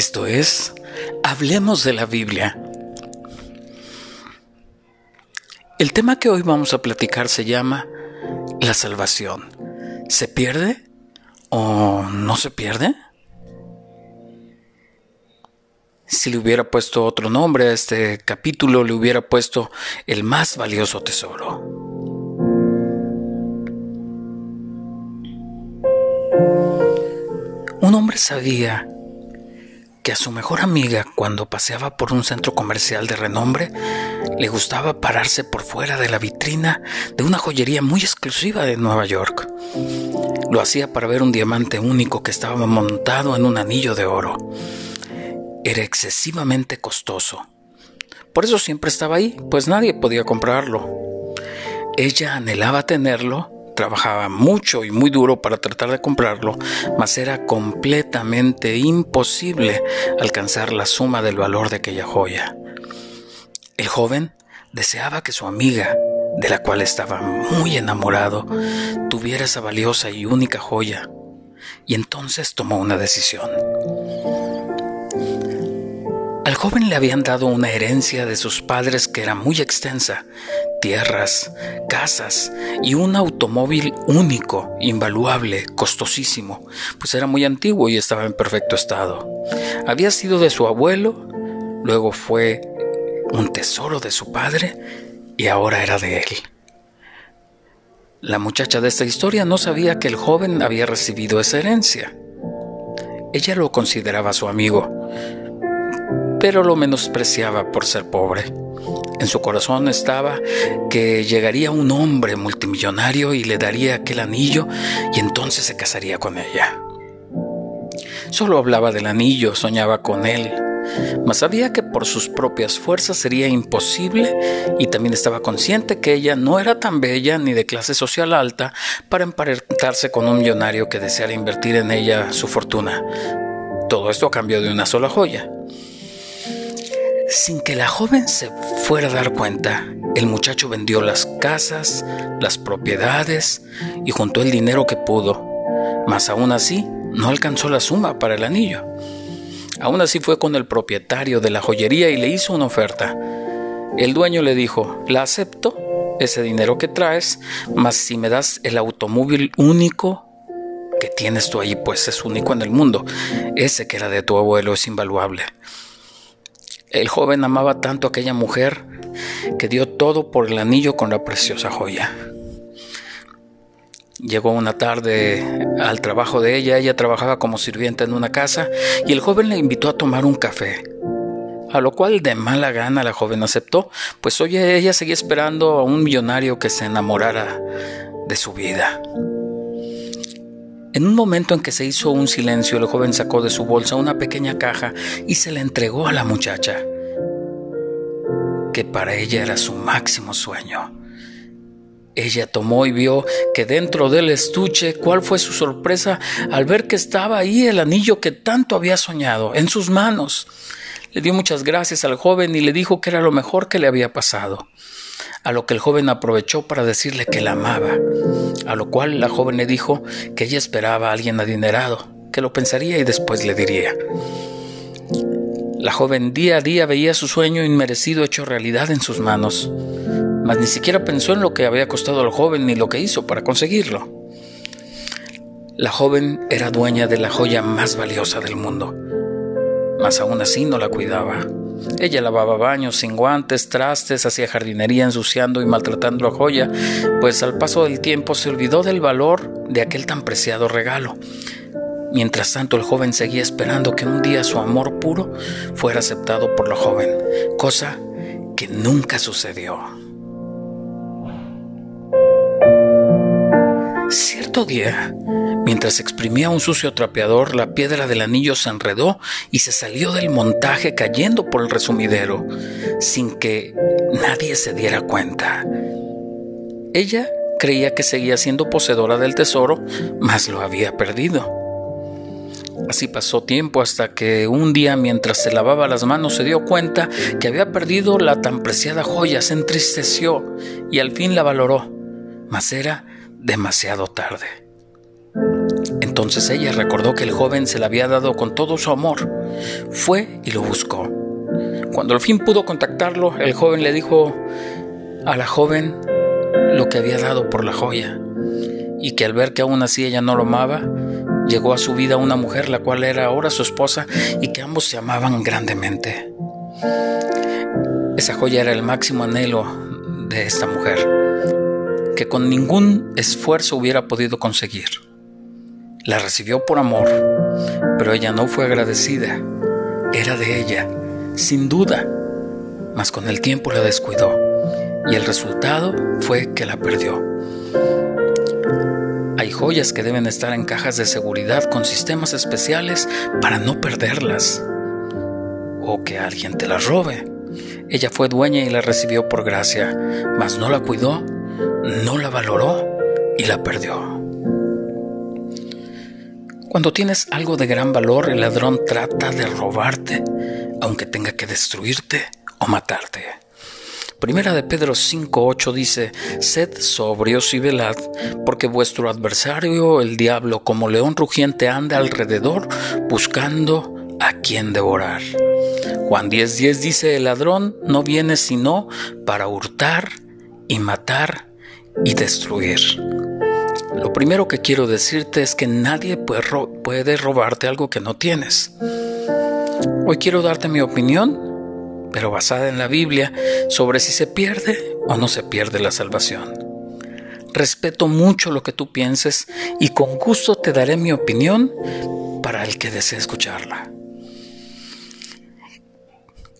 Esto es, hablemos de la Biblia. El tema que hoy vamos a platicar se llama la salvación. ¿Se pierde o no se pierde? Si le hubiera puesto otro nombre a este capítulo, le hubiera puesto el más valioso tesoro. Un hombre sabía que a su mejor amiga, cuando paseaba por un centro comercial de renombre, le gustaba pararse por fuera de la vitrina de una joyería muy exclusiva de Nueva York. Lo hacía para ver un diamante único que estaba montado en un anillo de oro. Era excesivamente costoso. Por eso siempre estaba ahí, pues nadie podía comprarlo. Ella anhelaba tenerlo trabajaba mucho y muy duro para tratar de comprarlo, mas era completamente imposible alcanzar la suma del valor de aquella joya. El joven deseaba que su amiga, de la cual estaba muy enamorado, tuviera esa valiosa y única joya, y entonces tomó una decisión. Al joven le habían dado una herencia de sus padres que era muy extensa, tierras, casas y un automóvil único, invaluable, costosísimo, pues era muy antiguo y estaba en perfecto estado. Había sido de su abuelo, luego fue un tesoro de su padre y ahora era de él. La muchacha de esta historia no sabía que el joven había recibido esa herencia. Ella lo consideraba su amigo, pero lo menospreciaba por ser pobre. En su corazón estaba que llegaría un hombre multimillonario y le daría aquel anillo y entonces se casaría con ella. Solo hablaba del anillo, soñaba con él, mas sabía que por sus propias fuerzas sería imposible y también estaba consciente que ella no era tan bella ni de clase social alta para emparentarse con un millonario que deseara invertir en ella su fortuna. Todo esto a cambio de una sola joya. Sin que la joven se fuera a dar cuenta, el muchacho vendió las casas, las propiedades y juntó el dinero que pudo, mas aún así no alcanzó la suma para el anillo. Aún así fue con el propietario de la joyería y le hizo una oferta. El dueño le dijo, la acepto, ese dinero que traes, mas si me das el automóvil único que tienes tú ahí, pues es único en el mundo, ese que era de tu abuelo es invaluable. El joven amaba tanto a aquella mujer que dio todo por el anillo con la preciosa joya. Llegó una tarde al trabajo de ella, ella trabajaba como sirvienta en una casa y el joven le invitó a tomar un café. A lo cual de mala gana la joven aceptó, pues oye, ella seguía esperando a un millonario que se enamorara de su vida. En un momento en que se hizo un silencio, el joven sacó de su bolsa una pequeña caja y se la entregó a la muchacha, que para ella era su máximo sueño. Ella tomó y vio que dentro del estuche, cuál fue su sorpresa al ver que estaba ahí el anillo que tanto había soñado, en sus manos. Le dio muchas gracias al joven y le dijo que era lo mejor que le había pasado a lo que el joven aprovechó para decirle que la amaba, a lo cual la joven le dijo que ella esperaba a alguien adinerado, que lo pensaría y después le diría. La joven día a día veía su sueño inmerecido hecho realidad en sus manos, mas ni siquiera pensó en lo que había costado al joven ni lo que hizo para conseguirlo. La joven era dueña de la joya más valiosa del mundo, mas aún así no la cuidaba. Ella lavaba baños sin guantes, trastes, hacía jardinería ensuciando y maltratando a joya, pues al paso del tiempo se olvidó del valor de aquel tan preciado regalo. Mientras tanto el joven seguía esperando que un día su amor puro fuera aceptado por la joven, cosa que nunca sucedió. Cierto día, Mientras exprimía un sucio trapeador, la piedra del anillo se enredó y se salió del montaje cayendo por el resumidero, sin que nadie se diera cuenta. Ella creía que seguía siendo poseedora del tesoro, mas lo había perdido. Así pasó tiempo hasta que un día mientras se lavaba las manos se dio cuenta que había perdido la tan preciada joya, se entristeció y al fin la valoró, mas era demasiado tarde. Entonces ella recordó que el joven se le había dado con todo su amor. Fue y lo buscó. Cuando al fin pudo contactarlo, el joven le dijo a la joven lo que había dado por la joya y que al ver que aún así ella no lo amaba, llegó a su vida una mujer la cual era ahora su esposa y que ambos se amaban grandemente. Esa joya era el máximo anhelo de esta mujer, que con ningún esfuerzo hubiera podido conseguir. La recibió por amor, pero ella no fue agradecida. Era de ella, sin duda, mas con el tiempo la descuidó y el resultado fue que la perdió. Hay joyas que deben estar en cajas de seguridad con sistemas especiales para no perderlas o que alguien te las robe. Ella fue dueña y la recibió por gracia, mas no la cuidó, no la valoró y la perdió. Cuando tienes algo de gran valor, el ladrón trata de robarte, aunque tenga que destruirte o matarte. Primera de Pedro 5.8 dice, Sed sobrios y velad, porque vuestro adversario, el diablo, como león rugiente, anda alrededor buscando a quien devorar. Juan 10.10 dice, el ladrón no viene sino para hurtar y matar y destruir. Lo primero que quiero decirte es que nadie puede robarte algo que no tienes. Hoy quiero darte mi opinión pero basada en la Biblia, sobre si se pierde o no se pierde la salvación. Respeto mucho lo que tú pienses y con gusto te daré mi opinión para el que desee escucharla.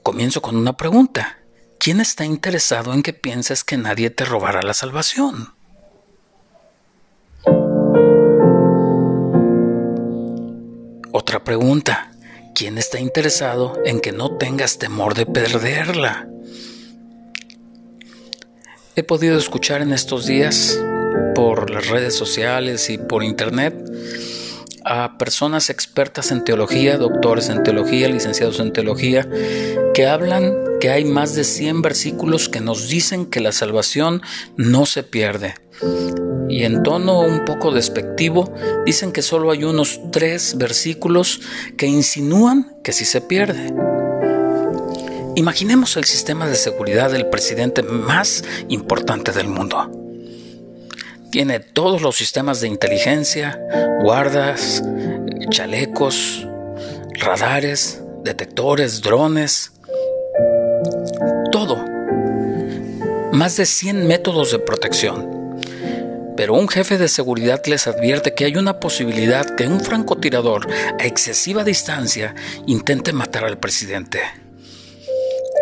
Comienzo con una pregunta. ¿Quién está interesado en que pienses que nadie te robará la salvación? Otra pregunta. ¿Quién está interesado en que no tengas temor de perderla? He podido escuchar en estos días por las redes sociales y por internet a personas expertas en teología, doctores en teología, licenciados en teología, que hablan que hay más de 100 versículos que nos dicen que la salvación no se pierde y en tono un poco despectivo dicen que solo hay unos tres versículos que insinúan que sí se pierde. Imaginemos el sistema de seguridad del presidente más importante del mundo. Tiene todos los sistemas de inteligencia, guardas, chalecos, radares, detectores, drones, todo. Más de 100 métodos de protección pero un jefe de seguridad les advierte que hay una posibilidad que un francotirador a excesiva distancia intente matar al presidente.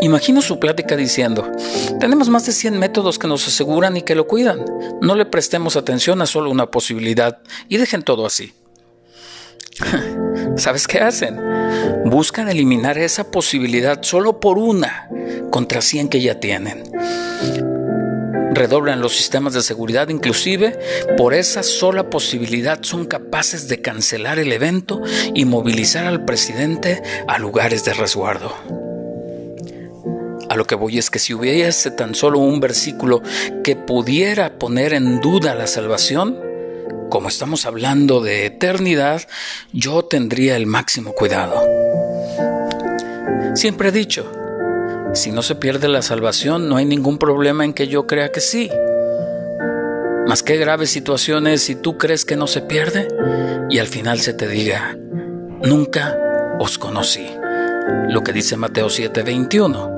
Imagino su plática diciendo, tenemos más de 100 métodos que nos aseguran y que lo cuidan. No le prestemos atención a solo una posibilidad y dejen todo así. ¿Sabes qué hacen? Buscan eliminar esa posibilidad solo por una contra 100 que ya tienen redoblan los sistemas de seguridad, inclusive por esa sola posibilidad son capaces de cancelar el evento y movilizar al presidente a lugares de resguardo. A lo que voy es que si hubiese tan solo un versículo que pudiera poner en duda la salvación, como estamos hablando de eternidad, yo tendría el máximo cuidado. Siempre he dicho, si no se pierde la salvación, no hay ningún problema en que yo crea que sí. Mas qué graves situaciones si tú crees que no se pierde y al final se te diga, nunca os conocí. Lo que dice Mateo 7:21.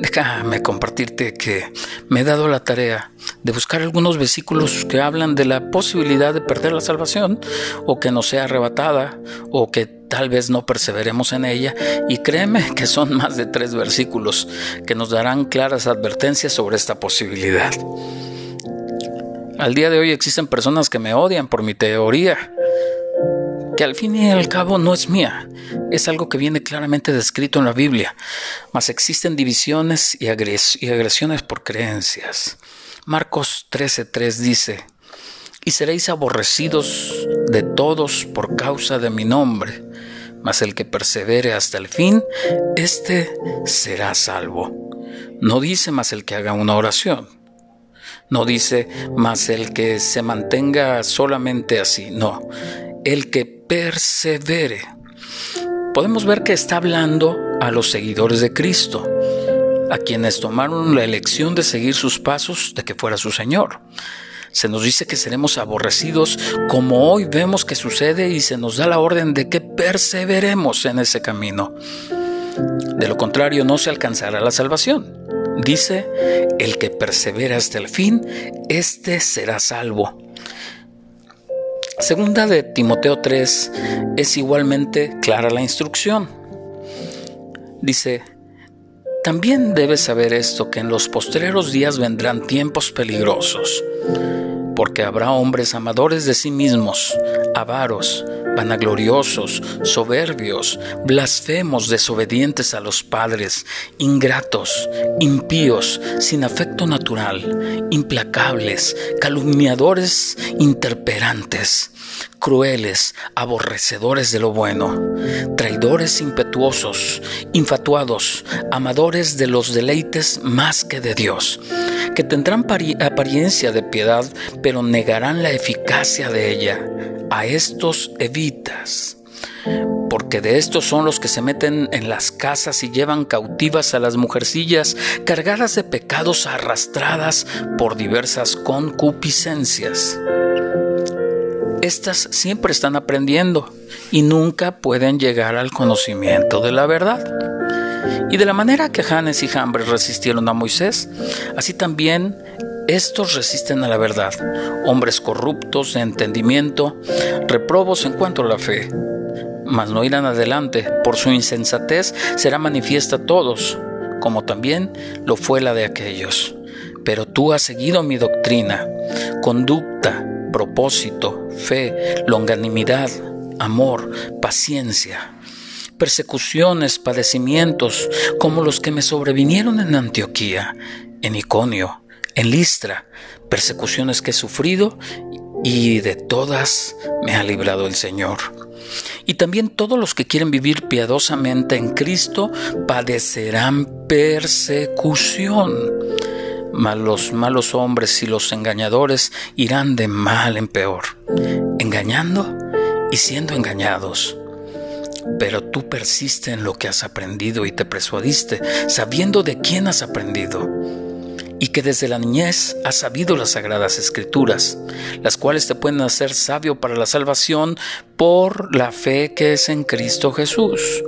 Déjame compartirte que me he dado la tarea de buscar algunos versículos que hablan de la posibilidad de perder la salvación o que no sea arrebatada o que tal vez no perseveremos en ella y créeme que son más de tres versículos que nos darán claras advertencias sobre esta posibilidad. Al día de hoy existen personas que me odian por mi teoría, que al fin y al cabo no es mía, es algo que viene claramente descrito en la Biblia, mas existen divisiones y, agresiones por creencias. Marcos 13:3 dice, y seréis aborrecidos de todos por causa de mi nombre, mas el que persevere hasta el fin, éste será salvo. No dice más el que haga una oración. No dice más el que se mantenga solamente así. No, el que persevere. Podemos ver que está hablando a los seguidores de Cristo, a quienes tomaron la elección de seguir sus pasos de que fuera su Señor. Se nos dice que seremos aborrecidos como hoy vemos que sucede y se nos da la orden de que perseveremos en ese camino. De lo contrario no se alcanzará la salvación. Dice, el que persevera hasta el fin, éste será salvo. Segunda de Timoteo 3 es igualmente clara la instrucción. Dice, también debes saber esto, que en los postreros días vendrán tiempos peligrosos, porque habrá hombres amadores de sí mismos, avaros, vanagloriosos, soberbios, blasfemos, desobedientes a los padres, ingratos, impíos, sin afecto natural, implacables, calumniadores, interperantes, crueles, aborrecedores de lo bueno, traidores impetuosos, infatuados, amadores de los deleites más que de Dios, que tendrán apariencia de piedad, pero negarán la eficacia de ella a estos evitas, porque de estos son los que se meten en las casas y llevan cautivas a las mujercillas cargadas de pecados arrastradas por diversas concupiscencias. Estas siempre están aprendiendo y nunca pueden llegar al conocimiento de la verdad. Y de la manera que Janes y Jambres resistieron a Moisés, así también estos resisten a la verdad, hombres corruptos de entendimiento, reprobos en cuanto a la fe. Mas no irán adelante, por su insensatez será manifiesta a todos, como también lo fue la de aquellos. Pero tú has seguido mi doctrina, conducta, propósito, fe, longanimidad, amor, paciencia persecuciones, padecimientos, como los que me sobrevinieron en Antioquía, en Iconio, en Listra, persecuciones que he sufrido y de todas me ha librado el Señor. Y también todos los que quieren vivir piadosamente en Cristo padecerán persecución. Los malos hombres y los engañadores irán de mal en peor, engañando y siendo engañados. Pero tú persiste en lo que has aprendido y te persuadiste, sabiendo de quién has aprendido y que desde la niñez has sabido las sagradas escrituras, las cuales te pueden hacer sabio para la salvación por la fe que es en Cristo Jesús.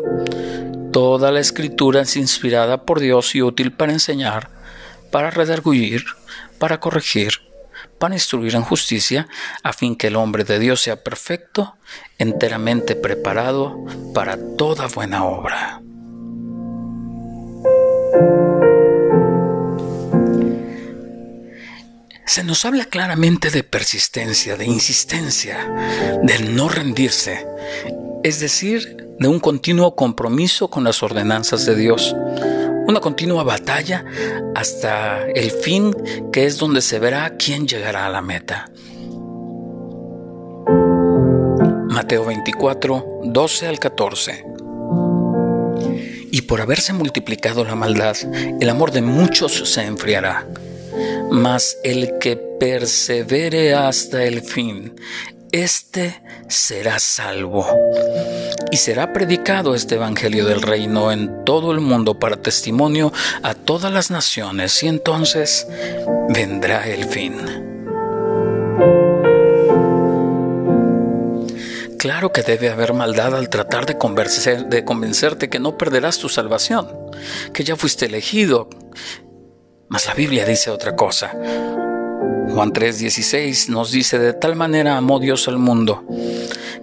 Toda la escritura es inspirada por Dios y útil para enseñar, para redarguir, para corregir, para instruir en justicia, a fin que el hombre de Dios sea perfecto, enteramente preparado para toda buena obra. se nos habla claramente de persistencia, de insistencia, del no rendirse, es decir, de un continuo compromiso con las ordenanzas de Dios, una continua batalla hasta el fin que es donde se verá quién llegará a la meta. Mateo 24, 12 al 14. Y por haberse multiplicado la maldad, el amor de muchos se enfriará mas el que persevere hasta el fin, éste será salvo. Y será predicado este Evangelio del Reino en todo el mundo para testimonio a todas las naciones, y entonces vendrá el fin. Claro que debe haber maldad al tratar de, de convencerte que no perderás tu salvación, que ya fuiste elegido, mas la Biblia dice otra cosa. Juan 3:16 nos dice, de tal manera amó Dios al mundo,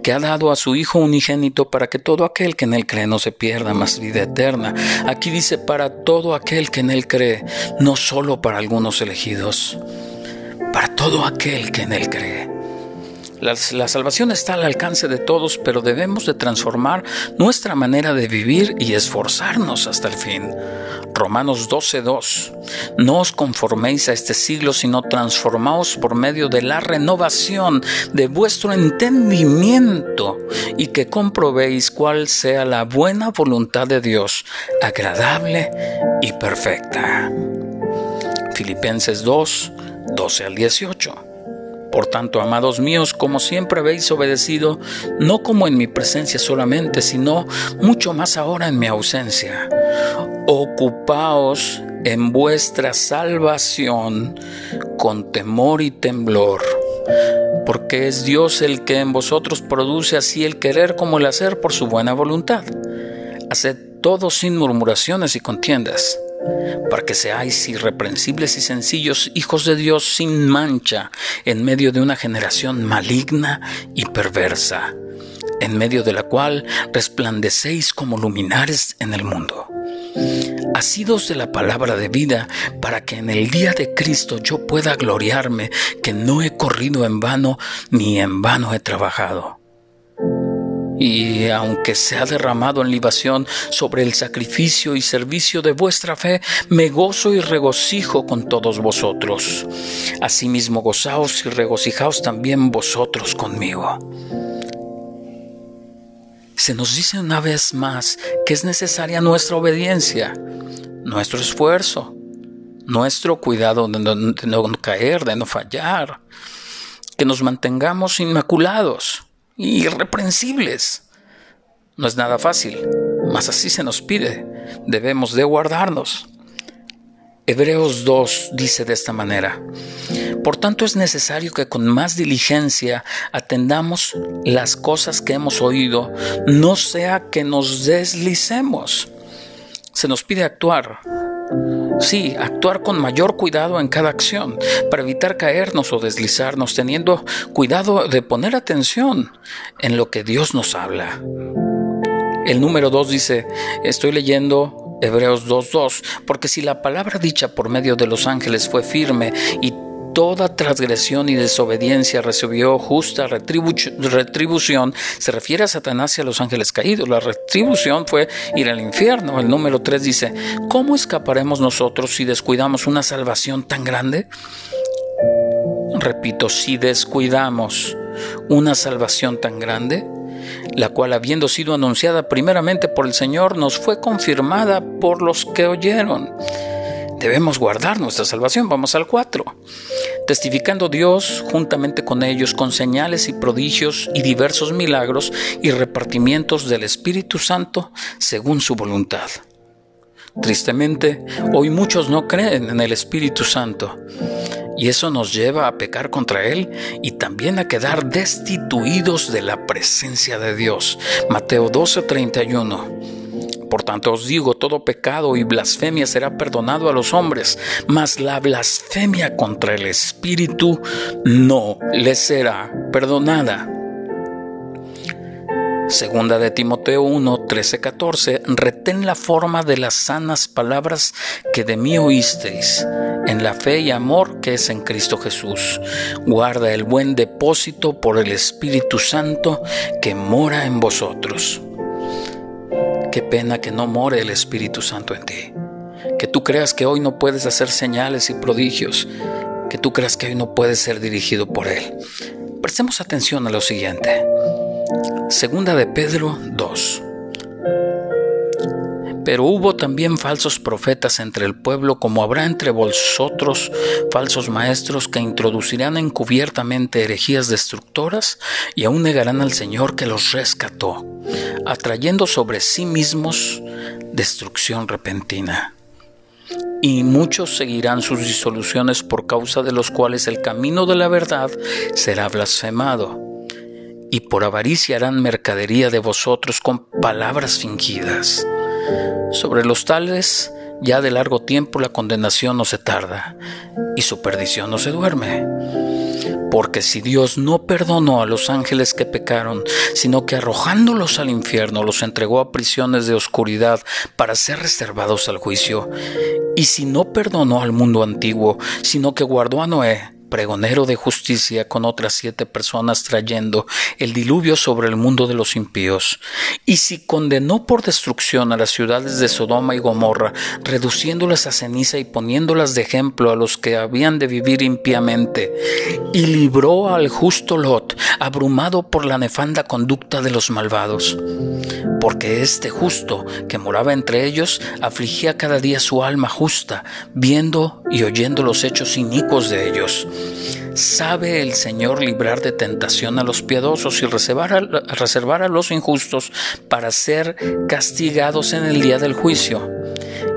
que ha dado a su Hijo unigénito para que todo aquel que en él cree no se pierda, más vida eterna. Aquí dice, para todo aquel que en él cree, no solo para algunos elegidos, para todo aquel que en él cree. La, salvación está al alcance de todos, pero debemos de transformar nuestra manera de vivir y esforzarnos hasta el fin. Romanos 12:2 No os conforméis a este siglo, sino transformaos por medio de la renovación de vuestro entendimiento y que comprobéis cuál sea la buena voluntad de Dios, agradable y perfecta. Filipenses 2, 12 al 18. Por tanto, amados míos, como siempre habéis obedecido, no como en mi presencia solamente, sino mucho más ahora en mi ausencia. Ocupaos en vuestra salvación con temor y temblor, porque es Dios el que en vosotros produce así el querer como el hacer por su buena voluntad. Haced todo sin murmuraciones y contiendas para que seáis irreprensibles y sencillos, hijos de Dios sin mancha, en medio de una generación maligna y perversa, en medio de la cual resplandecéis como luminares en el mundo. Asidos de la palabra de vida, para que en el día de Cristo yo pueda gloriarme que no he corrido en vano, ni en vano he trabajado y aunque se ha derramado en libación sobre el sacrificio y servicio de vuestra fe, me gozo y regocijo con todos vosotros. Asimismo gozaos y regocijaos también vosotros conmigo. Se nos dice una vez más que es necesaria nuestra obediencia, nuestro esfuerzo, nuestro cuidado de no, de no caer, de no fallar, que nos mantengamos inmaculados irreprensibles. No es nada fácil, mas así se nos pide. Debemos de guardarnos. Hebreos 2 dice de esta manera, por tanto es necesario que con más diligencia atendamos las cosas que hemos oído, no sea que nos deslicemos. Se nos pide actuar, Sí, actuar con mayor cuidado en cada acción para evitar caernos o deslizarnos, teniendo cuidado de poner atención en lo que Dios nos habla. El número 2 dice, estoy leyendo Hebreos 2.2, porque si la palabra dicha por medio de los ángeles fue firme y toda transgresión y desobediencia recibió justa retribución, se refiere a Satanás y a los ángeles caídos. La retribución fue ir al infierno. El número 3 dice, ¿cómo escaparemos nosotros si descuidamos una salvación tan grande? Repito, si descuidamos una salvación tan grande, la cual habiendo sido anunciada primeramente por el Señor, nos fue confirmada por los que oyeron debemos guardar nuestra salvación. Vamos al 4. Testificando Dios juntamente con ellos con señales y prodigios y diversos milagros y repartimientos del Espíritu Santo según su voluntad. Tristemente, hoy muchos no creen en el Espíritu Santo y eso nos lleva a pecar contra Él y también a quedar destituidos de la presencia de Dios. Mateo 12:31. Por tanto os digo, todo pecado y blasfemia será perdonado a los hombres, mas la blasfemia contra el Espíritu no les será perdonada. Segunda de Timoteo 1, 13, 14, retén la forma de las sanas palabras que de mí oísteis, en la fe y amor que es en Cristo Jesús. Guarda el buen depósito por el Espíritu Santo que mora en vosotros. Qué pena que no more el Espíritu Santo en ti. Que tú creas que hoy no puedes hacer señales y prodigios. Que tú creas que hoy no puedes ser dirigido por Él. Prestemos atención a lo siguiente. Segunda de Pedro 2. Pero hubo también falsos profetas entre el pueblo, como habrá entre vosotros falsos maestros que introducirán encubiertamente herejías destructoras y aún negarán al Señor que los rescató, atrayendo sobre sí mismos destrucción repentina. Y muchos seguirán sus disoluciones por causa de los cuales el camino de la verdad será blasfemado y por avaricia harán mercadería de vosotros con palabras fingidas. Sobre los tales, ya de largo tiempo la condenación no se tarda y su perdición no se duerme. Porque si Dios no perdonó a los ángeles que pecaron, sino que arrojándolos al infierno los entregó a prisiones de oscuridad para ser reservados al juicio, y si no perdonó al mundo antiguo, sino que guardó a Noé, pregonero de justicia con otras siete personas trayendo el diluvio sobre el mundo de los impíos, y si condenó por destrucción a las ciudades de Sodoma y Gomorra, reduciéndolas a ceniza y poniéndolas de ejemplo a los que habían de vivir impíamente, y libró al justo Lot, abrumado por la nefanda conducta de los malvados, porque este justo que moraba entre ellos afligía cada día su alma justa, viendo y oyendo los hechos inicuos de ellos. ¿Sabe el Señor librar de tentación a los piadosos y reservar a, reservar a los injustos para ser castigados en el día del juicio?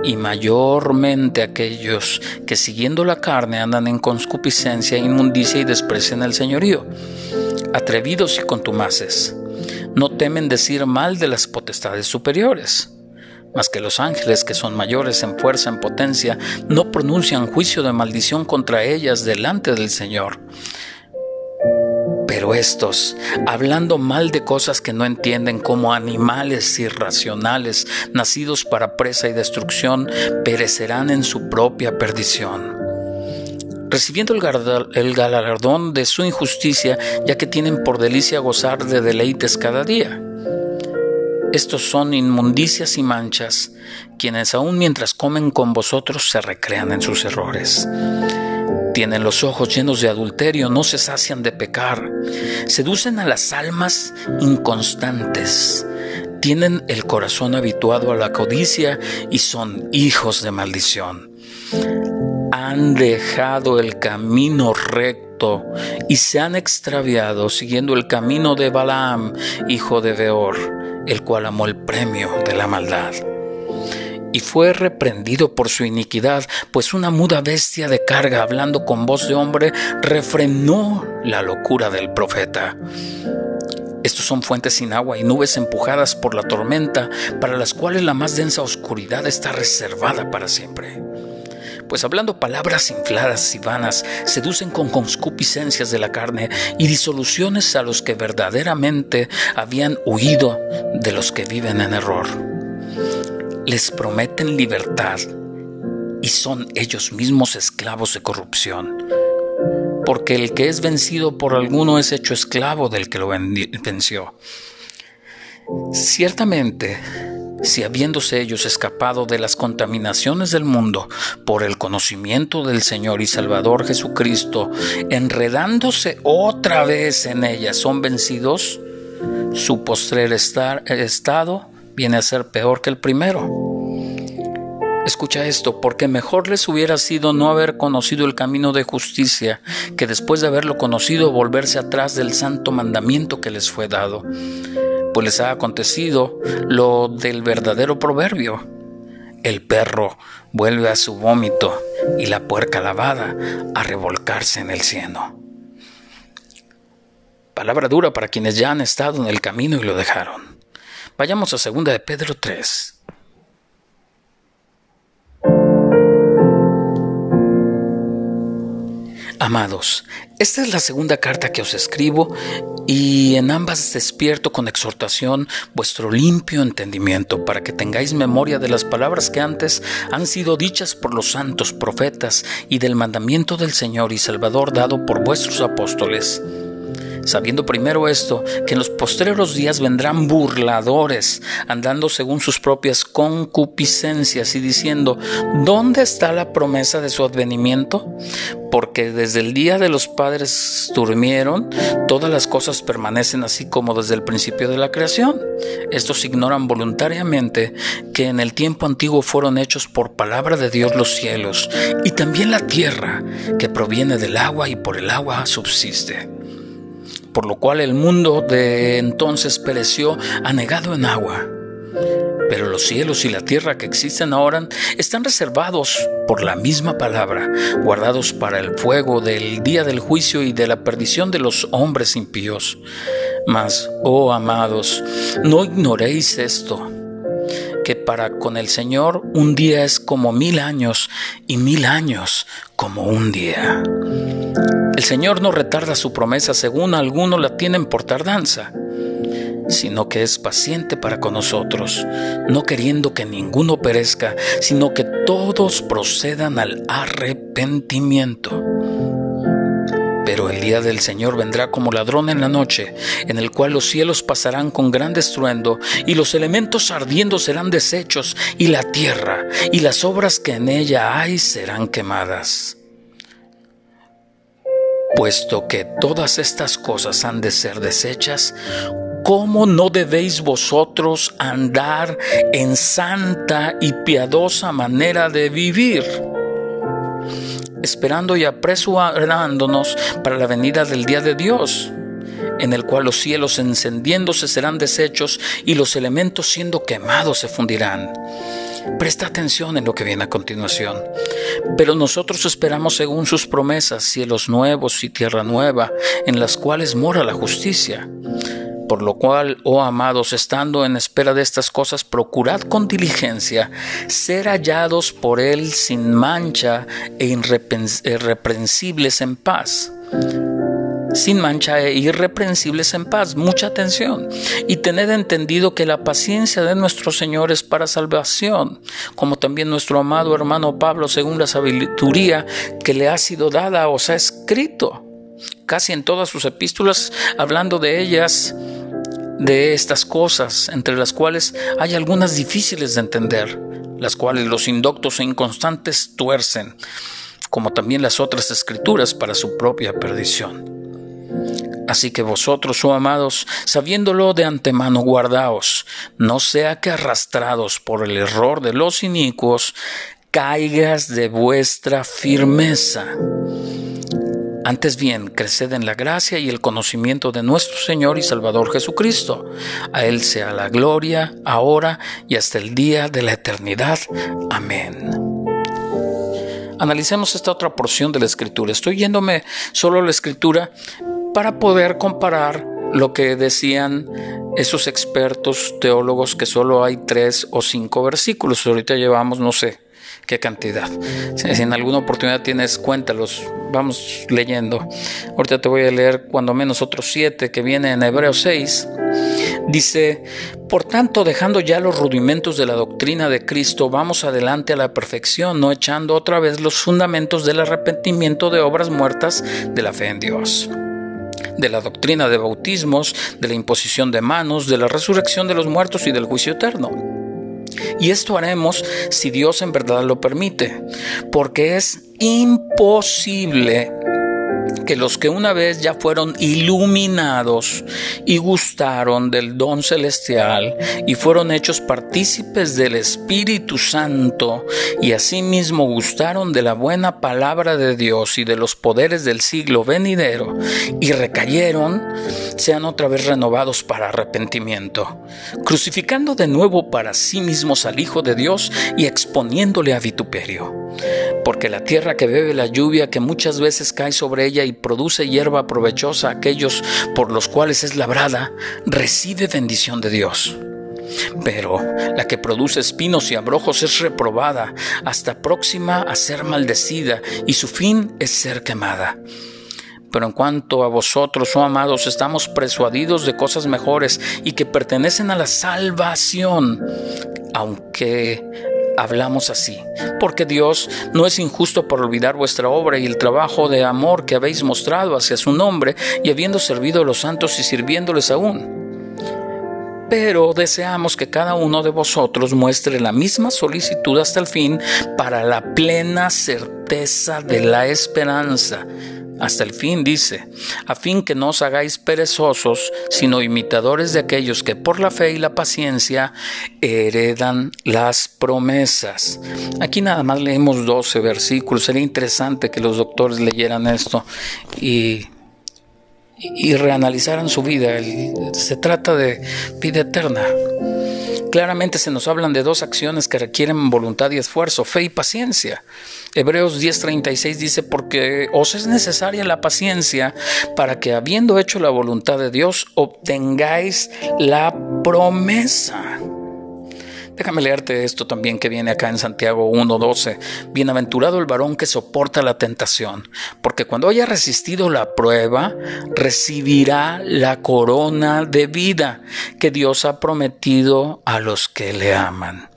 y mayormente aquellos que siguiendo la carne andan en concupiscencia, inmundicia y desprecian el señorío, atrevidos y contumaces, no temen decir mal de las potestades superiores mas que los ángeles, que son mayores en fuerza, en potencia, no pronuncian juicio de maldición contra ellas delante del Señor. Pero estos, hablando mal de cosas que no entienden como animales irracionales, nacidos para presa y destrucción, perecerán en su propia perdición recibiendo el galardón de su injusticia, ya que tienen por delicia gozar de deleites cada día. Estos son inmundicias y manchas, quienes aun mientras comen con vosotros se recrean en sus errores. Tienen los ojos llenos de adulterio, no se sacian de pecar, seducen a las almas inconstantes, tienen el corazón habituado a la codicia y son hijos de maldición. Han dejado el camino recto y se han extraviado siguiendo el camino de Balaam, hijo de Beor el cual amó el premio de la maldad. Y fue reprendido por su iniquidad, pues una muda bestia de carga, hablando con voz de hombre, refrenó la locura del profeta. Estos son fuentes sin agua y nubes empujadas por la tormenta, para las cuales la más densa oscuridad está reservada para siempre pues hablando palabras infladas y vanas, seducen con concupiscencias de la carne y disoluciones a los que verdaderamente habían huido de los que viven en error. Les prometen libertad y son ellos mismos esclavos de corrupción. Porque el que es vencido por alguno es hecho esclavo del que lo venció. Ciertamente, si habiéndose ellos escapado de las contaminaciones del mundo por el conocimiento del Señor y Salvador Jesucristo, enredándose otra vez en ellas, son vencidos, su postrer estado viene a ser peor que el primero. Escucha esto, porque mejor les hubiera sido no haber conocido el camino de justicia que después de haberlo conocido volverse atrás del santo mandamiento que les fue dado pues les ha acontecido lo del verdadero proverbio. El perro vuelve a su vómito y la puerca lavada a revolcarse en el cieno. Palabra dura para quienes ya han estado en el camino y lo dejaron. Vayamos a segunda de Pedro 3. Amados, esta es la segunda carta que os escribo y en ambas despierto con exhortación vuestro limpio entendimiento para que tengáis memoria de las palabras que antes han sido dichas por los santos profetas y del mandamiento del Señor y Salvador dado por vuestros apóstoles sabiendo primero esto, que en los postreros días vendrán burladores, andando según sus propias concupiscencias y diciendo, ¿dónde está la promesa de su advenimiento? Porque desde el día de los padres durmieron, todas las cosas permanecen así como desde el principio de la creación. Estos ignoran voluntariamente que en el tiempo antiguo fueron hechos por palabra de Dios los cielos y también la tierra, que proviene del agua y por el agua subsiste por lo cual el mundo de entonces pereció anegado en agua. Pero los cielos y la tierra que existen ahora están reservados por la misma palabra, guardados para el fuego del día del juicio y de la perdición de los hombres impíos. Mas, oh amados, no ignoréis esto, que para con el Señor un día es como mil años y mil años como un día. El Señor no retarda su promesa según algunos la tienen por tardanza, sino que es paciente para con nosotros, no queriendo que ninguno perezca, sino que todos procedan al arrepentimiento. Pero el día del Señor vendrá como ladrón en la noche, en el cual los cielos pasarán con gran estruendo, y los elementos ardiendo serán deshechos, y la tierra, y las obras que en ella hay serán quemadas. Puesto que todas estas cosas han de ser deshechas, ¿cómo no debéis vosotros andar en santa y piadosa manera de vivir? esperando y apresurándonos para la venida del día de Dios, en el cual los cielos encendiéndose serán deshechos y los elementos siendo quemados se fundirán. Presta atención en lo que viene a continuación. Pero nosotros esperamos según sus promesas cielos nuevos y tierra nueva, en las cuales mora la justicia. Por lo cual, oh amados, estando en espera de estas cosas, procurad con diligencia ser hallados por Él sin mancha e irreprensibles en paz sin mancha e irreprensibles en paz. Mucha atención. Y tened entendido que la paciencia de nuestro Señor es para salvación, como también nuestro amado hermano Pablo, según la sabiduría que le ha sido dada, os ha escrito. Casi en todas sus epístolas, hablando de ellas, de estas cosas, entre las cuales hay algunas difíciles de entender, las cuales los indoctos e inconstantes tuercen, como también las otras escrituras para su propia perdición. Así que vosotros, oh amados, sabiéndolo de antemano, guardaos, no sea que arrastrados por el error de los inicuos, caigas de vuestra firmeza. Antes bien, creced en la gracia y el conocimiento de nuestro Señor y Salvador Jesucristo. A Él sea la gloria, ahora y hasta el día de la eternidad. Amén. Analicemos esta otra porción de la Escritura. Estoy yéndome solo a la Escritura para poder comparar lo que decían esos expertos teólogos que solo hay tres o cinco versículos. Ahorita llevamos, no sé, qué cantidad. Si en alguna oportunidad tienes, cuéntalos, vamos leyendo. Ahorita te voy a leer cuando menos otros siete que viene en Hebreos 6. Dice, por tanto, dejando ya los rudimentos de la doctrina de Cristo, vamos adelante a la perfección, no echando otra vez los fundamentos del arrepentimiento de obras muertas de la fe en Dios de la doctrina de bautismos, de la imposición de manos, de la resurrección de los muertos y del juicio eterno. Y esto haremos si Dios en verdad lo permite, porque es imposible que los que una vez ya fueron iluminados y gustaron del don celestial y fueron hechos partícipes del Espíritu Santo y asimismo gustaron de la buena palabra de Dios y de los poderes del siglo venidero y recayeron, sean otra vez renovados para arrepentimiento, crucificando de nuevo para sí mismos al Hijo de Dios y exponiéndole a vituperio. Porque la tierra que bebe la lluvia que muchas veces cae sobre ella y produce hierba provechosa a aquellos por los cuales es labrada, recibe bendición de Dios. Pero la que produce espinos y abrojos es reprobada, hasta próxima a ser maldecida, y su fin es ser quemada. Pero en cuanto a vosotros, oh amados, estamos persuadidos de cosas mejores y que pertenecen a la salvación, aunque hablamos así, porque Dios no es injusto por olvidar vuestra obra y el trabajo de amor que habéis mostrado hacia su nombre y habiendo servido a los santos y sirviéndoles aún. Pero deseamos que cada uno de vosotros muestre la misma solicitud hasta el fin para la plena certeza de la esperanza hasta el fin, dice, a fin que no os hagáis perezosos, sino imitadores de aquellos que por la fe y la paciencia heredan las promesas. Aquí nada más leemos 12 versículos, sería interesante que los doctores leyeran esto y y reanalizaran su vida. Se trata de vida eterna. Claramente se nos hablan de dos acciones que requieren voluntad y esfuerzo, fe y paciencia. Hebreos 10:36 dice, porque os es necesaria la paciencia para que habiendo hecho la voluntad de Dios, obtengáis la promesa. Déjame leerte esto también que viene acá en Santiago 1.12. Bienaventurado el varón que soporta la tentación, porque cuando haya resistido la prueba, recibirá la corona de vida que Dios ha prometido a los que le aman.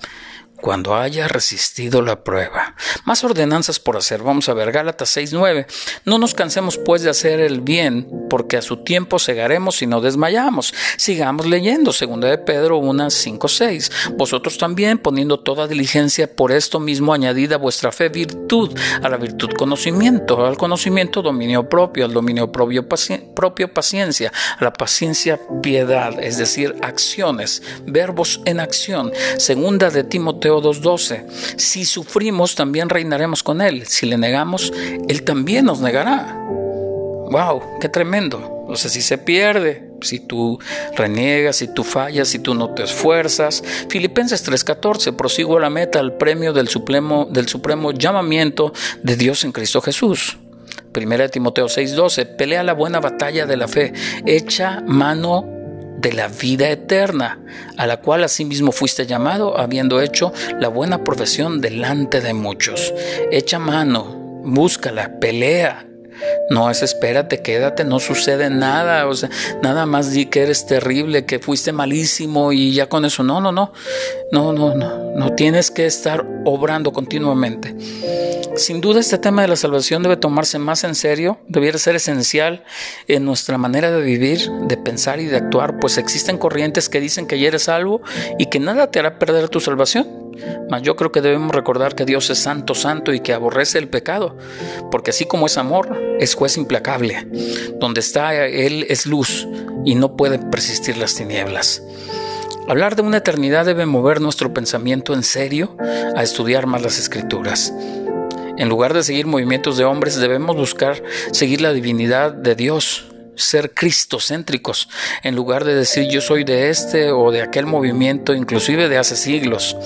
Cuando haya resistido la prueba. Más ordenanzas por hacer. Vamos a ver Gálatas 6:9. No nos cansemos pues de hacer el bien, porque a su tiempo segaremos y no desmayamos. Sigamos leyendo, segunda de Pedro 1, 5, 6. Vosotros también, poniendo toda diligencia por esto mismo, añadid a vuestra fe virtud, a la virtud conocimiento, al conocimiento dominio propio, al dominio propio, propio paciencia, a la paciencia piedad, es decir, acciones, verbos en acción. Segunda de Timoteo 2:12. Si sufrimos, también reinaremos con él. Si le negamos, él también nos negará. ¡Wow! ¡Qué tremendo! No sé si se pierde, si tú reniegas, si tú fallas, si tú no te esfuerzas. Filipenses 3:14, prosigo a la meta, al premio del supremo, del supremo llamamiento de Dios en Cristo Jesús. Primera de Timoteo 6:12, pelea la buena batalla de la fe, echa mano de la vida eterna, a la cual asimismo fuiste llamado, habiendo hecho la buena profesión delante de muchos. Echa mano, búscala, pelea, no es espérate, quédate, no sucede nada, o sea, nada más di que eres terrible, que fuiste malísimo y ya con eso. No, no, no, no, no, no, no tienes que estar obrando continuamente. Sin duda este tema de la salvación debe tomarse más en serio, debiera ser esencial en nuestra manera de vivir, de pensar y de actuar, pues existen corrientes que dicen que ya eres salvo y que nada te hará perder tu salvación. Mas yo creo que debemos recordar que Dios es santo, santo y que aborrece el pecado, porque así como es amor, es juez implacable. Donde está Él es luz y no pueden persistir las tinieblas. Hablar de una eternidad debe mover nuestro pensamiento en serio a estudiar más las escrituras. En lugar de seguir movimientos de hombres, debemos buscar seguir la divinidad de Dios, ser cristocéntricos, en lugar de decir yo soy de este o de aquel movimiento, inclusive de hace siglos.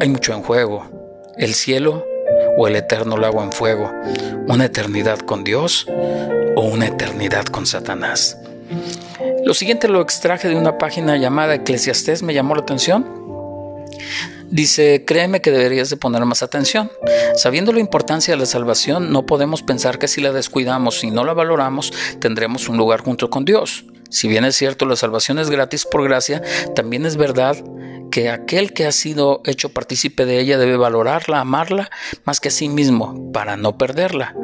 Hay mucho en juego. El cielo o el eterno lago en fuego. Una eternidad con Dios o una eternidad con Satanás. Lo siguiente lo extraje de una página llamada Eclesiastés, me llamó la atención. Dice, créeme que deberías de poner más atención. Sabiendo la importancia de la salvación, no podemos pensar que si la descuidamos y no la valoramos, tendremos un lugar junto con Dios. Si bien es cierto, la salvación es gratis por gracia, también es verdad que aquel que ha sido hecho partícipe de ella debe valorarla, amarla, más que a sí mismo, para no perderla.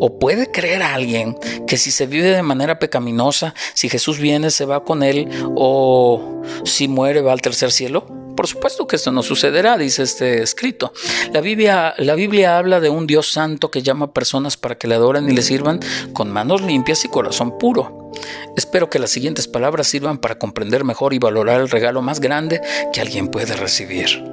¿O puede creer alguien que si se vive de manera pecaminosa, si Jesús viene se va con él o si muere va al tercer cielo? Por supuesto que esto no sucederá, dice este escrito. La Biblia, la Biblia habla de un Dios santo que llama a personas para que le adoren y le sirvan con manos limpias y corazón puro. Espero que las siguientes palabras sirvan para comprender mejor y valorar el regalo más grande que alguien puede recibir.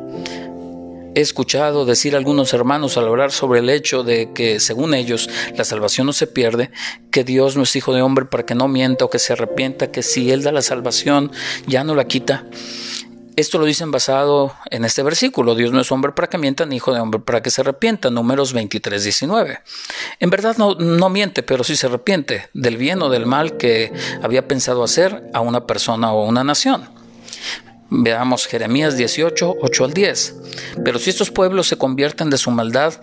He escuchado decir a algunos hermanos al hablar sobre el hecho de que, según ellos, la salvación no se pierde, que Dios no es hijo de hombre para que no mienta o que se arrepienta, que si Él da la salvación ya no la quita. Esto lo dicen basado en este versículo. Dios no es hombre para que mienta, ni hijo de hombre para que se arrepienta. Números 23, 19. En verdad no, no miente, pero sí se arrepiente del bien o del mal que había pensado hacer a una persona o una nación. Veamos Jeremías 18, 8 al 10. Pero si estos pueblos se convierten de su maldad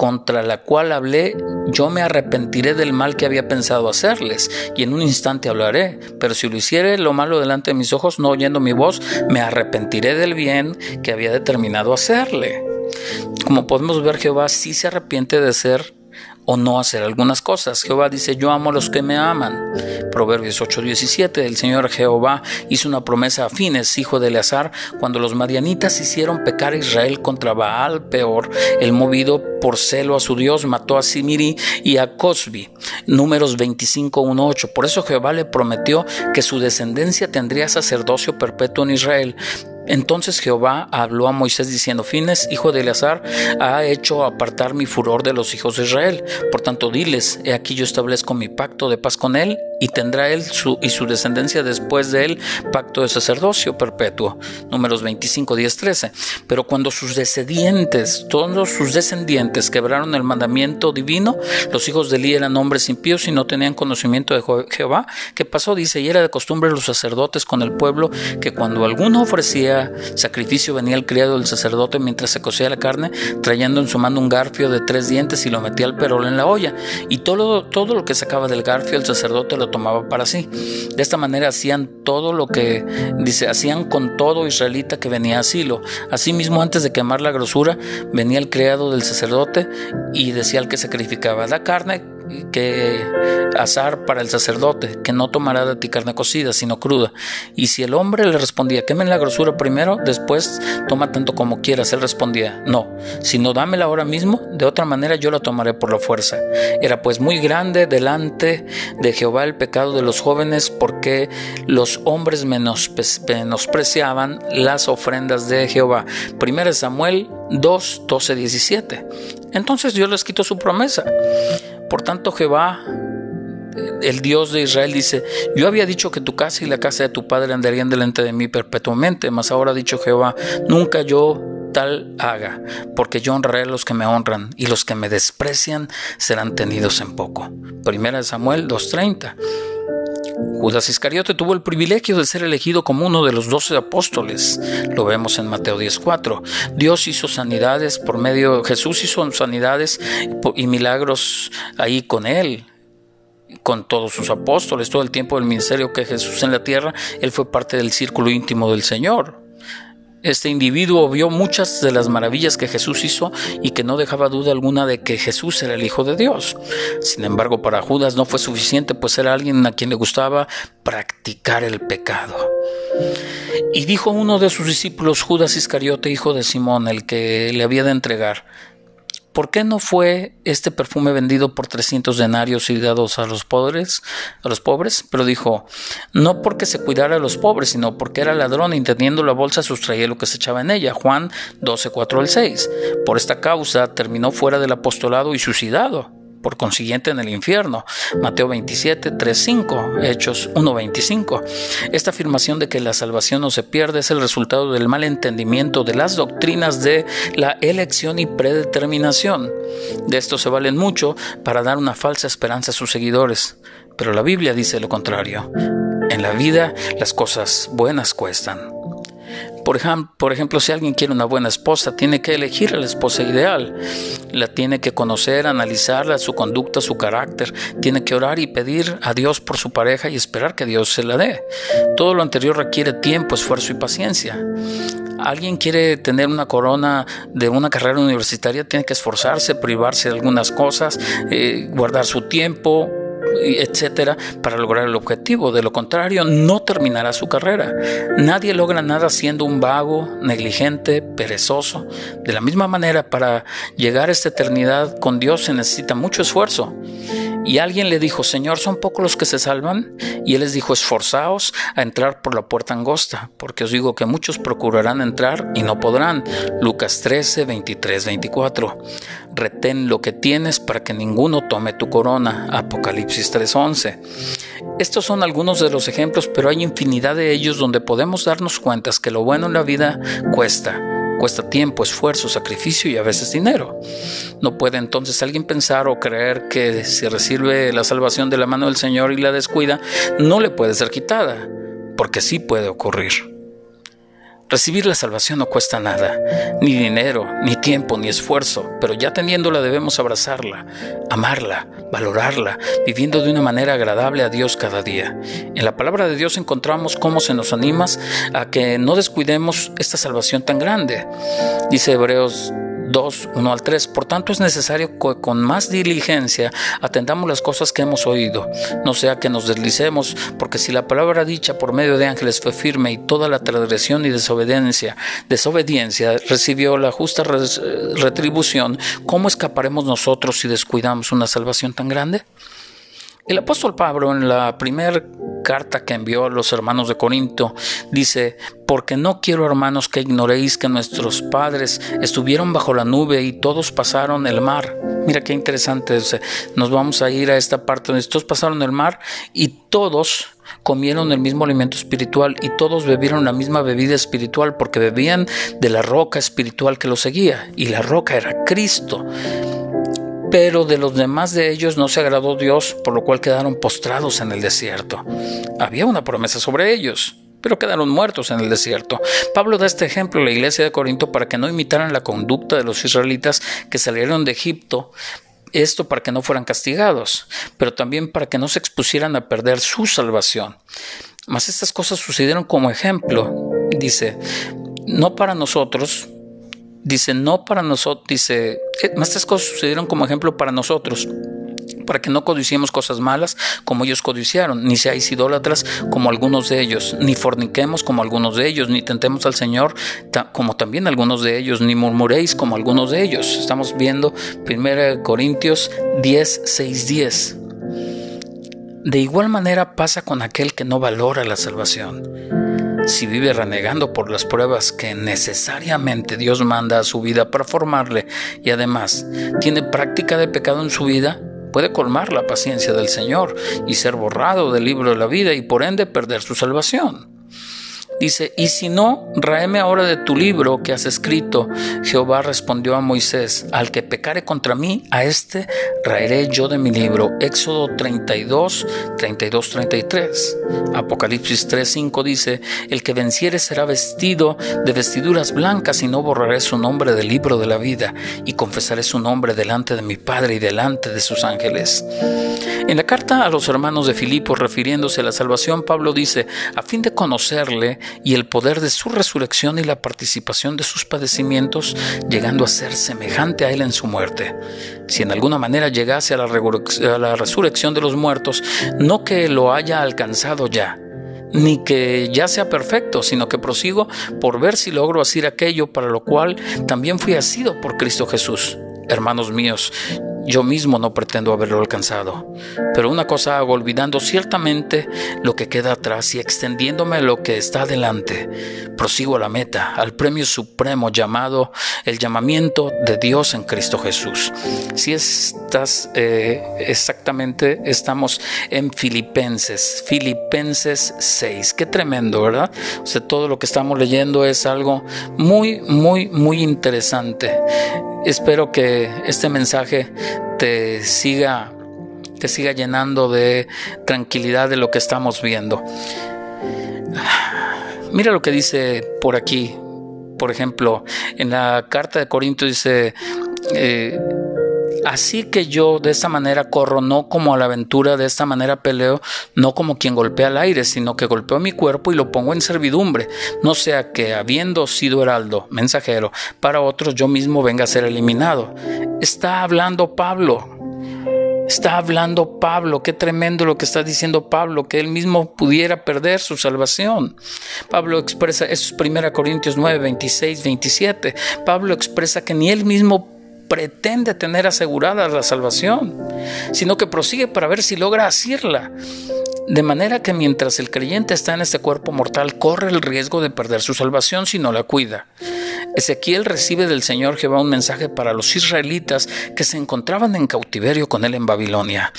contra la cual hablé, yo me arrepentiré del mal que había pensado hacerles, y en un instante hablaré. Pero si lo hiciere lo malo delante de mis ojos, no oyendo mi voz, me arrepentiré del bien que había determinado hacerle. Como podemos ver, Jehová sí se arrepiente de ser o no hacer algunas cosas. Jehová dice, yo amo a los que me aman. Proverbios 8:17, el Señor Jehová hizo una promesa a Fines, hijo de Eleazar, cuando los madianitas hicieron pecar a Israel contra Baal, peor, el movido por celo a su Dios mató a Simiri y a Cosbi. Números 25:18. Por eso Jehová le prometió que su descendencia tendría sacerdocio perpetuo en Israel. Entonces Jehová habló a Moisés diciendo, Fines, hijo de Eleazar, ha hecho apartar mi furor de los hijos de Israel. Por tanto, diles, he aquí yo establezco mi pacto de paz con él y tendrá él su, y su descendencia después de él pacto de sacerdocio perpetuo. Números 25, 10, 13. Pero cuando sus descendientes, todos sus descendientes quebraron el mandamiento divino, los hijos de Elí eran hombres impíos y no tenían conocimiento de Jehová. ¿Qué pasó? Dice, y era de costumbre los sacerdotes con el pueblo que cuando alguno ofrecía sacrificio venía el criado del sacerdote mientras se cocía la carne, trayendo en su mano un garfio de tres dientes y lo metía al perol en la olla. Y todo, todo lo que sacaba del garfio el sacerdote lo tomaba para sí. De esta manera hacían todo lo que, dice, hacían con todo israelita que venía a asilo. Asimismo, antes de quemar la grosura, venía el criado del sacerdote y decía al que sacrificaba, da carne que azar para el sacerdote, que no tomará de ti carne cocida, sino cruda. Y si el hombre le respondía, quemen la grosura primero, después toma tanto como quieras, él respondía, no, sino dámela ahora mismo, de otra manera yo la tomaré por la fuerza. Era pues muy grande delante de Jehová el pecado de los jóvenes, porque los hombres menospreciaban las ofrendas de Jehová. Primero Samuel 2, 12, 17. Entonces Dios les quitó su promesa. Por tanto, Jehová, el Dios de Israel, dice, yo había dicho que tu casa y la casa de tu padre andarían delante de mí perpetuamente, mas ahora ha dicho Jehová, nunca yo tal haga, porque yo honraré a los que me honran y los que me desprecian serán tenidos en poco. Primera de Samuel 2.30. Judas Iscariote tuvo el privilegio de ser elegido como uno de los doce apóstoles. Lo vemos en Mateo 10:4. Dios hizo sanidades por medio, Jesús hizo sanidades y milagros ahí con él con todos sus apóstoles, todo el tiempo del ministerio que Jesús en la tierra, él fue parte del círculo íntimo del Señor. Este individuo vio muchas de las maravillas que Jesús hizo y que no dejaba duda alguna de que Jesús era el Hijo de Dios. Sin embargo, para Judas no fue suficiente, pues era alguien a quien le gustaba practicar el pecado. Y dijo uno de sus discípulos, Judas Iscariote, hijo de Simón, el que le había de entregar, ¿Por qué no fue este perfume vendido por 300 denarios y dados a los pobres? A los pobres, pero dijo, no porque se cuidara a los pobres, sino porque era ladrón y teniendo la bolsa sustraía lo que se echaba en ella. Juan 12, 4 al 6. Por esta causa terminó fuera del apostolado y suicidado por consiguiente en el infierno. Mateo 27, 3, 5, Hechos 1, 25. Esta afirmación de que la salvación no se pierde es el resultado del mal entendimiento de las doctrinas de la elección y predeterminación. De esto se valen mucho para dar una falsa esperanza a sus seguidores. Pero la Biblia dice lo contrario. En la vida las cosas buenas cuestan. Por, ejemplo, si alguien quiere una buena esposa, tiene que elegir a la esposa ideal. La tiene que conocer, analizarla, su conducta, su carácter. Tiene que orar y pedir a Dios por su pareja y esperar que Dios se la dé. Todo lo anterior requiere tiempo, esfuerzo y paciencia. Alguien quiere tener una corona de una carrera universitaria, tiene que esforzarse, privarse de algunas cosas, eh, guardar su tiempo, etcétera, para lograr el objetivo. De lo contrario, no terminará su carrera. Nadie logra nada siendo un vago, negligente, perezoso. De la misma manera, para llegar a esta eternidad con Dios se necesita mucho esfuerzo. Y alguien le dijo, Señor, ¿son pocos los que se salvan? Y él les dijo, esforzaos a entrar por la puerta angosta, porque os digo que muchos procurarán entrar y no podrán. Lucas 13, 23, 24. Retén lo que tienes para que ninguno tome tu corona. Apocalipsis 3, 11. Estos son algunos de los ejemplos, pero hay infinidad de ellos donde podemos darnos cuenta que lo bueno en la vida cuesta Cuesta tiempo, esfuerzo, sacrificio y a veces dinero. No puede entonces alguien pensar o creer que si recibe la salvación de la mano del Señor y la descuida, no le puede ser quitada, porque sí puede ocurrir. Recibir la salvación no cuesta nada, ni dinero, ni tiempo, ni esfuerzo, pero ya teniéndola debemos abrazarla, amarla, valorarla, viviendo de una manera agradable a Dios cada día. En la palabra de Dios encontramos cómo se nos anima a que no descuidemos esta salvación tan grande. Dice Hebreos 2, 1 al 3. Por tanto, es necesario que con más diligencia atendamos las cosas que hemos oído, no sea que nos deslicemos, porque si la palabra dicha por medio de ángeles fue firme y toda la transgresión y desobediencia, desobediencia recibió la justa retribución, ¿cómo escaparemos nosotros si descuidamos una salvación tan grande? El apóstol Pablo en la primera carta que envió a los hermanos de Corinto dice, porque no quiero hermanos que ignoréis que nuestros padres estuvieron bajo la nube y todos pasaron el mar. Mira qué interesante, nos vamos a ir a esta parte donde todos pasaron el mar y todos comieron el mismo alimento espiritual y todos bebieron la misma bebida espiritual porque bebían de la roca espiritual que los seguía y la roca era Cristo. Pero de los demás de ellos no se agradó Dios, por lo cual quedaron postrados en el desierto. Había una promesa sobre ellos. pero quedaron muertos en el desierto. Pablo da este ejemplo a la iglesia de Corinto para que no imitaran la conducta de los israelitas que salieron de Egipto, esto para que no fueran castigados, pero también para que no se expusieran a perder su salvación. Mas estas cosas sucedieron como ejemplo, dice, no para nosotros, dice, no para nosotros, dice, eh, estas cosas sucedieron como ejemplo para nosotros para que no codiciemos cosas malas como ellos codiciaron, ni seáis idólatras como algunos de ellos, ni forniquemos como algunos de ellos, ni tentemos al Señor como también algunos de ellos, ni murmuréis como algunos de ellos. Estamos viendo 1 Corintios 10, 6, 10. De igual manera pasa con aquel que no valora la salvación. Si vive renegando por las pruebas que necesariamente Dios manda a su vida para formarle y además tiene práctica de pecado en su vida, puede colmar la paciencia del Señor y ser borrado del libro de la vida y por ende perder su salvación. Dice, y si no, raeme ahora de tu libro que has escrito. Jehová respondió a Moisés, al que pecare contra mí, a este raeré yo de mi libro. Éxodo 32, 32, 33. Apocalipsis 3, 5 dice, el que venciere será vestido de vestiduras blancas y no borraré su nombre del libro de la vida y confesaré su nombre delante de mi Padre y delante de sus ángeles. En la carta a los hermanos de Filipos refiriéndose a la salvación, Pablo dice, a fin de conocerle, y el poder de su resurrección y la participación de sus padecimientos, llegando a ser semejante a él en su muerte. Si en alguna manera llegase a la, resurrección de los muertos, no que lo haya alcanzado ya, ni que ya sea perfecto, sino que prosigo por ver si logro hacer aquello para lo cual también fui asido por Cristo Jesús. Hermanos míos, yo mismo no pretendo haberlo alcanzado, pero una cosa hago olvidando ciertamente lo que queda atrás y extendiéndome lo que está adelante. Prosigo a la meta, al premio supremo llamado el llamamiento de Dios en Cristo Jesús. Si estás eh, exactamente, estamos en Filipenses, Filipenses 6. Qué tremendo, ¿verdad? O sea, todo lo que estamos leyendo es algo muy, muy, muy interesante. Espero que este mensaje te siga, te siga llenando de tranquilidad de lo que estamos viendo. Mira lo que dice por aquí, por ejemplo, en la carta de Corinto dice, eh, Así que yo de esta manera corro, no como a la aventura, de esta manera peleo, no como quien golpea al aire, sino que golpeo mi cuerpo y lo pongo en servidumbre, no sea que habiendo sido heraldo, mensajero, para otros yo mismo venga a ser eliminado. Está hablando Pablo. Está hablando Pablo, qué tremendo lo que está diciendo Pablo, que él mismo pudiera perder su salvación. Pablo expresa, eso es 1 Corintios 9, 26, 27. Pablo expresa que ni él mismo pretende tener asegurada la salvación, sino que prosigue para ver si logra asirla. De manera que mientras el creyente está en este cuerpo mortal, corre el riesgo de perder su salvación si no la cuida. Ezequiel recibe del Señor Jehová un mensaje para los israelitas que se encontraban en cautiverio con él en Babilonia.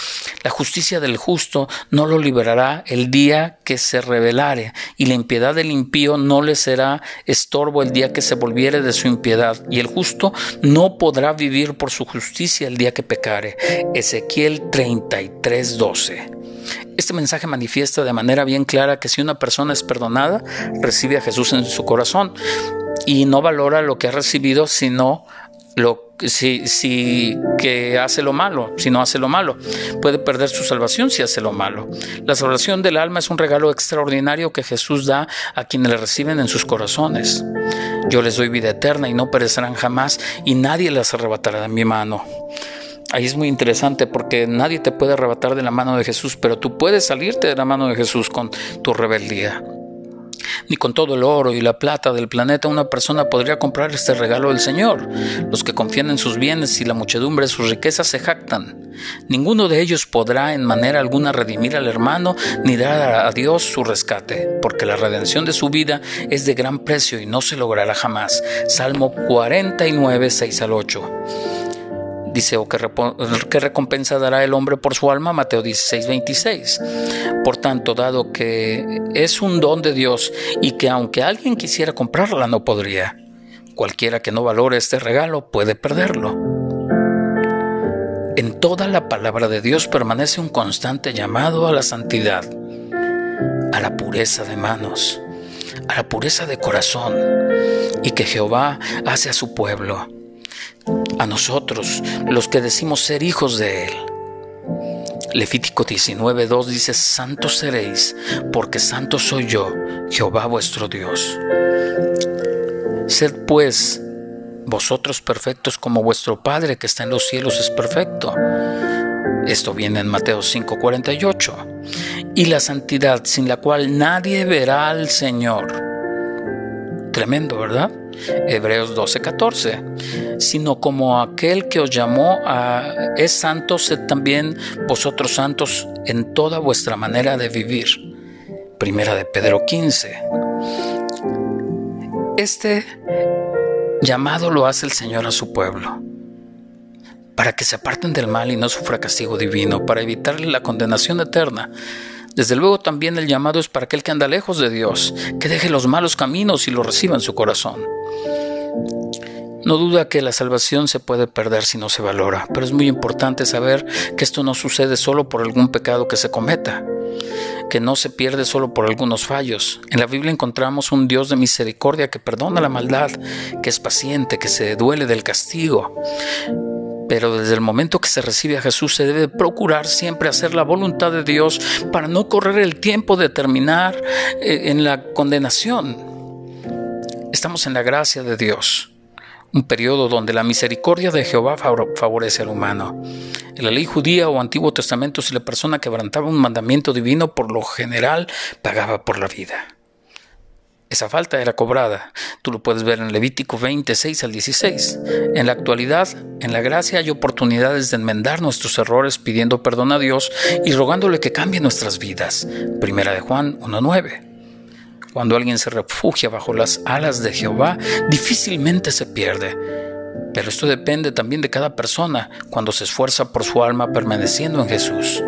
La justicia del justo no lo liberará el día que se rebelare, y la impiedad del impío no le será estorbo el día que se volviere de su impiedad, y el justo no podrá vivir por su justicia el día que pecare. Ezequiel 33, 12. Este mensaje manifiesta de manera bien clara que si una persona es perdonada, recibe a Jesús en su corazón y no valora lo que ha recibido, sino lo si, si que hace lo malo, si no hace lo malo. Puede perder su salvación si hace lo malo. La salvación del alma es un regalo extraordinario que Jesús da a quienes le reciben en sus corazones. Yo les doy vida eterna y no perecerán jamás y nadie las arrebatará de mi mano. Ahí es muy interesante porque nadie te puede arrebatar de la mano de Jesús, pero tú puedes salirte de la mano de Jesús con tu rebeldía. Ni con todo el oro y la plata del planeta una persona podría comprar este regalo del Señor. Los que confían en sus bienes y la muchedumbre de sus riquezas se jactan. Ninguno de ellos podrá en manera alguna redimir al hermano ni dar a Dios su rescate, porque la redención de su vida es de gran precio y no se logrará jamás. Salmo 49, 6 al 8. Dice, o qué, recompensa dará el hombre por su alma, Mateo 16, 26. Por tanto, dado que es un don de Dios y que aunque alguien quisiera comprarla, no podría. Cualquiera que no valore este regalo puede perderlo. En toda la palabra de Dios permanece un constante llamado a la santidad, a la pureza de manos, a la pureza de corazón y que Jehová hace a su pueblo, a nosotros, los que decimos ser hijos de Él. Levítico 19.2 dice, Santos seréis, porque santo soy yo, Jehová vuestro Dios. Sed pues vosotros perfectos como vuestro Padre que está en los cielos es perfecto. Esto viene en Mateo 5:48. Y la santidad sin la cual nadie verá al Señor. Tremendo, ¿verdad? Hebreos 12:14. Sino como aquel que os llamó a es santo, sed también vosotros santos en toda vuestra manera de vivir. Primera de Pedro 15. Este llamado lo hace el Señor a su pueblo para que se aparten del mal y no sufra castigo divino, para evitarle la condenación eterna. Desde luego también el llamado es para aquel que anda lejos de Dios, que deje los malos caminos y lo reciba en su corazón. No duda que la salvación se puede perder si no se valora, pero es muy importante saber que esto no sucede solo por algún pecado que se cometa, que no se pierde solo por algunos fallos. En la Biblia encontramos un Dios de misericordia que perdona la maldad, que es paciente, que se duele del castigo. Pero desde el momento que se recibe a Jesús se debe procurar siempre hacer la voluntad de Dios para no correr el tiempo de terminar eh, en la condenación. Estamos en la gracia de Dios, un periodo donde la misericordia de Jehová favorece al humano. En la ley judía o Antiguo Testamento, si la persona quebrantaba un mandamiento divino, por lo general pagaba por la vida. Esa falta era cobrada. Tú lo puedes ver en Levítico 26 al 16. En la actualidad, en la gracia hay oportunidades de enmendar nuestros errores pidiendo perdón a Dios y rogándole que cambie nuestras vidas. Primera de Juan 1.9. Cuando alguien se refugia bajo las alas de Jehová, difícilmente se pierde. Pero esto depende también de cada persona cuando se esfuerza por su alma permaneciendo en Jesús.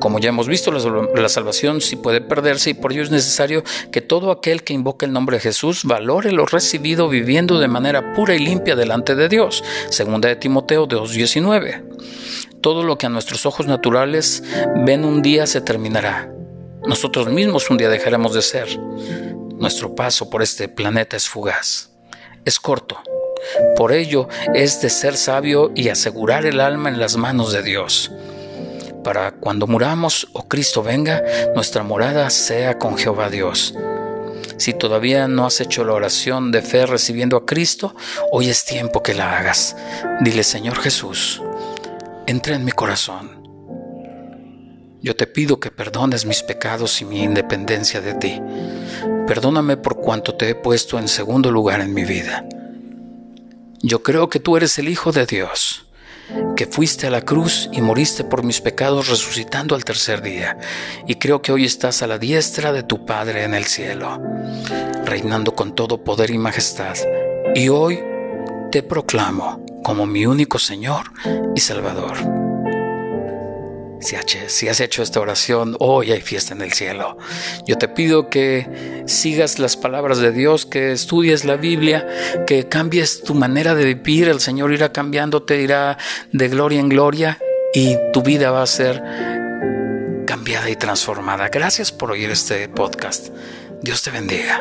Como ya hemos visto, la, salvación sí puede perderse y por ello es necesario que todo aquel que invoque el nombre de Jesús valore lo recibido viviendo de manera pura y limpia delante de Dios. Segunda de Timoteo 2.19. Todo lo que a nuestros ojos naturales ven un día se terminará. Nosotros mismos un día dejaremos de ser. Nuestro paso por este planeta es fugaz. Es corto. Por ello es de ser sabio y asegurar el alma en las manos de Dios para cuando muramos o Cristo venga, nuestra morada sea con Jehová Dios. Si todavía no has hecho la oración de fe recibiendo a Cristo, hoy es tiempo que la hagas. Dile, Señor Jesús, entra en mi corazón. Yo te pido que perdones mis pecados y mi independencia de ti. Perdóname por cuanto te he puesto en segundo lugar en mi vida. Yo creo que tú eres el Hijo de Dios que fuiste a la cruz y moriste por mis pecados resucitando al tercer día, y creo que hoy estás a la diestra de tu Padre en el cielo, reinando con todo poder y majestad, y hoy te proclamo como mi único Señor y Salvador. Si has hecho esta oración, hoy hay fiesta en el cielo. Yo te pido que sigas las palabras de Dios, que estudies la Biblia, que cambies tu manera de vivir. El Señor irá cambiándote, irá de gloria en gloria y tu vida va a ser cambiada y transformada. Gracias por oír este podcast. Dios te bendiga.